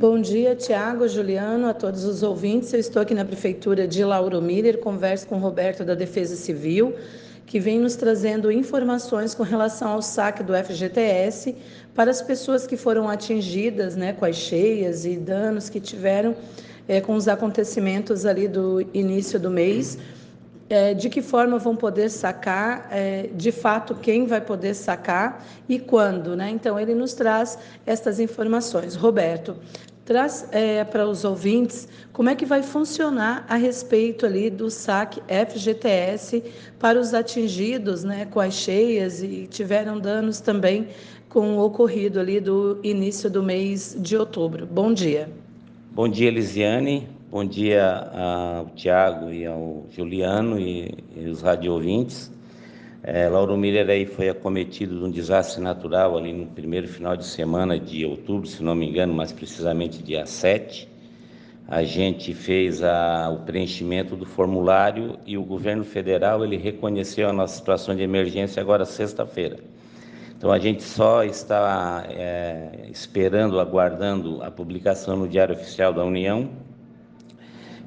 Bom dia, Tiago, Juliano, a todos os ouvintes. Eu estou aqui na Prefeitura de Lauro Miller, converso com o Roberto da Defesa Civil, que vem nos trazendo informações com relação ao saque do FGTS para as pessoas que foram atingidas né, com as cheias e danos que tiveram é, com os acontecimentos ali do início do mês é, de que forma vão poder sacar, é, de fato, quem vai poder sacar e quando. Né? Então, ele nos traz estas informações. Roberto, traz é, para os ouvintes como é que vai funcionar a respeito ali do saque FGTS para os atingidos né, com as cheias e tiveram danos também com o ocorrido ali do início do mês de outubro. Bom dia. Bom dia, Lisiane. Bom dia ao Tiago e ao Juliano e, e os radiovintes. É, Lauro Miller aí foi acometido de um desastre natural ali no primeiro final de semana de outubro, se não me engano, mais precisamente dia 7. A gente fez a, o preenchimento do formulário e o governo federal ele reconheceu a nossa situação de emergência agora sexta-feira. Então a gente só está é, esperando, aguardando a publicação no Diário Oficial da União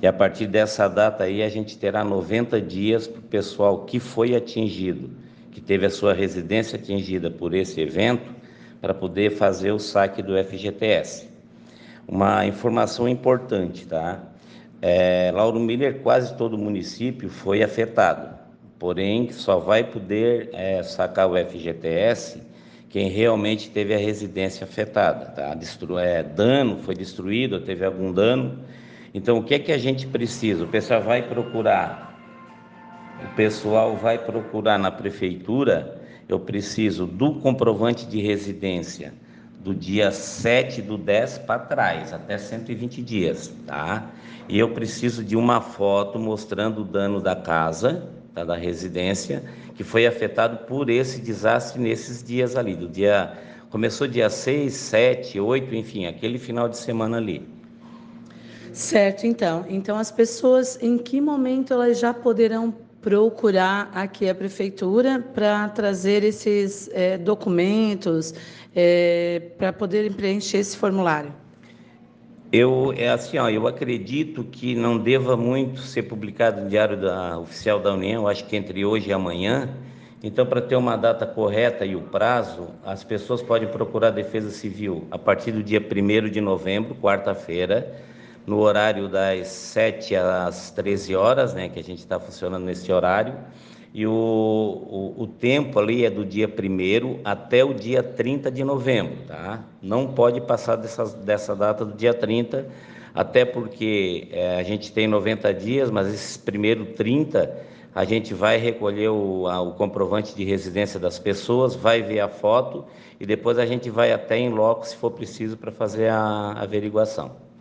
e a partir dessa data aí a gente terá 90 dias para o pessoal que foi atingido, que teve a sua residência atingida por esse evento, para poder fazer o saque do FGTS. Uma informação importante, tá? É, Lauro Miller, quase todo o município foi afetado, porém só vai poder é, sacar o FGTS quem realmente teve a residência afetada, tá? Destru é, dano, foi destruído, teve algum dano, então, o que é que a gente precisa? O pessoal vai procurar, o pessoal vai procurar na prefeitura, eu preciso do comprovante de residência do dia 7 do 10 para trás, até 120 dias, tá? E eu preciso de uma foto mostrando o dano da casa, tá, da residência, que foi afetado por esse desastre nesses dias ali, do dia começou dia 6, 7, 8, enfim, aquele final de semana ali. Certo, então. Então, as pessoas, em que momento elas já poderão procurar aqui a prefeitura para trazer esses é, documentos, é, para poderem preencher esse formulário? Eu, é assim, ó, eu acredito que não deva muito ser publicado no Diário da, Oficial da União, acho que entre hoje e amanhã. Então, para ter uma data correta e o prazo, as pessoas podem procurar a Defesa Civil a partir do dia 1 de novembro, quarta-feira, no horário das 7 às 13 horas, né, que a gente está funcionando nesse horário, e o, o, o, tempo ali é do dia 1 até o dia 30 de novembro, tá? Não pode passar dessa, dessa data do dia 30, até porque é, a gente tem 90 dias, mas esses primeiros 30 a gente vai recolher o, a, o comprovante de residência das pessoas, vai ver a foto e depois a gente vai até em loco se for preciso para fazer a averiguação.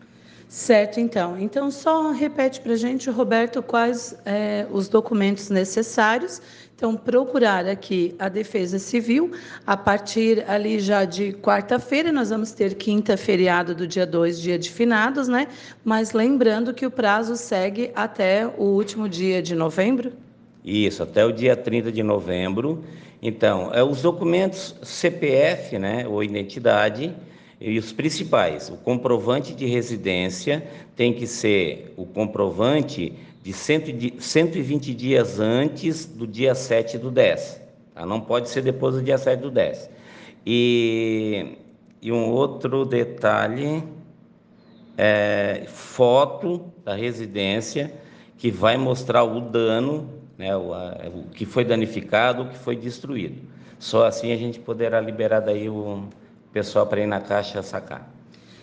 Certo, então. Então, só repete para a gente, Roberto, quais é, os documentos necessários. Então, procurar aqui a Defesa Civil, a partir ali já de quarta-feira, nós vamos ter quinta feriado do dia 2, dia de finados, né? Mas lembrando que o prazo segue até o último dia de novembro. Isso, até o dia 30 de novembro. Então, é, os documentos CPF, né, ou identidade, e os principais, o comprovante de residência tem que ser o comprovante de 120 dias antes do dia 7 do 10. Tá? Não pode ser depois do dia 7 do 10. E, e um outro detalhe é foto da residência que vai mostrar o dano, né, o, o que foi danificado, o que foi destruído. Só assim a gente poderá liberar daí o pessoal para ir na caixa sacar.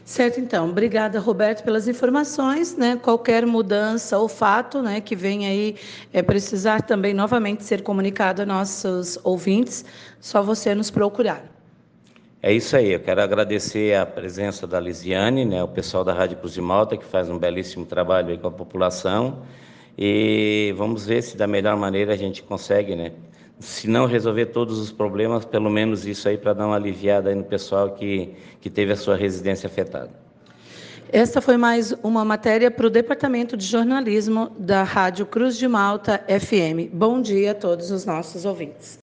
Certo, então. Obrigada, Roberto, pelas informações. Né? Qualquer mudança ou fato né, que venha aí é, precisar também novamente ser comunicado a nossos ouvintes, só você nos procurar. É isso aí. Eu quero agradecer a presença da Lisiane, né, o pessoal da Rádio Cruz de Malta, que faz um belíssimo trabalho aí com a população. E vamos ver se da melhor maneira a gente consegue, né? Se não resolver todos os problemas, pelo menos isso aí para dar uma aliviada no pessoal que, que teve a sua residência afetada. Esta foi mais uma matéria para o Departamento de Jornalismo da Rádio Cruz de Malta FM. Bom dia a todos os nossos ouvintes.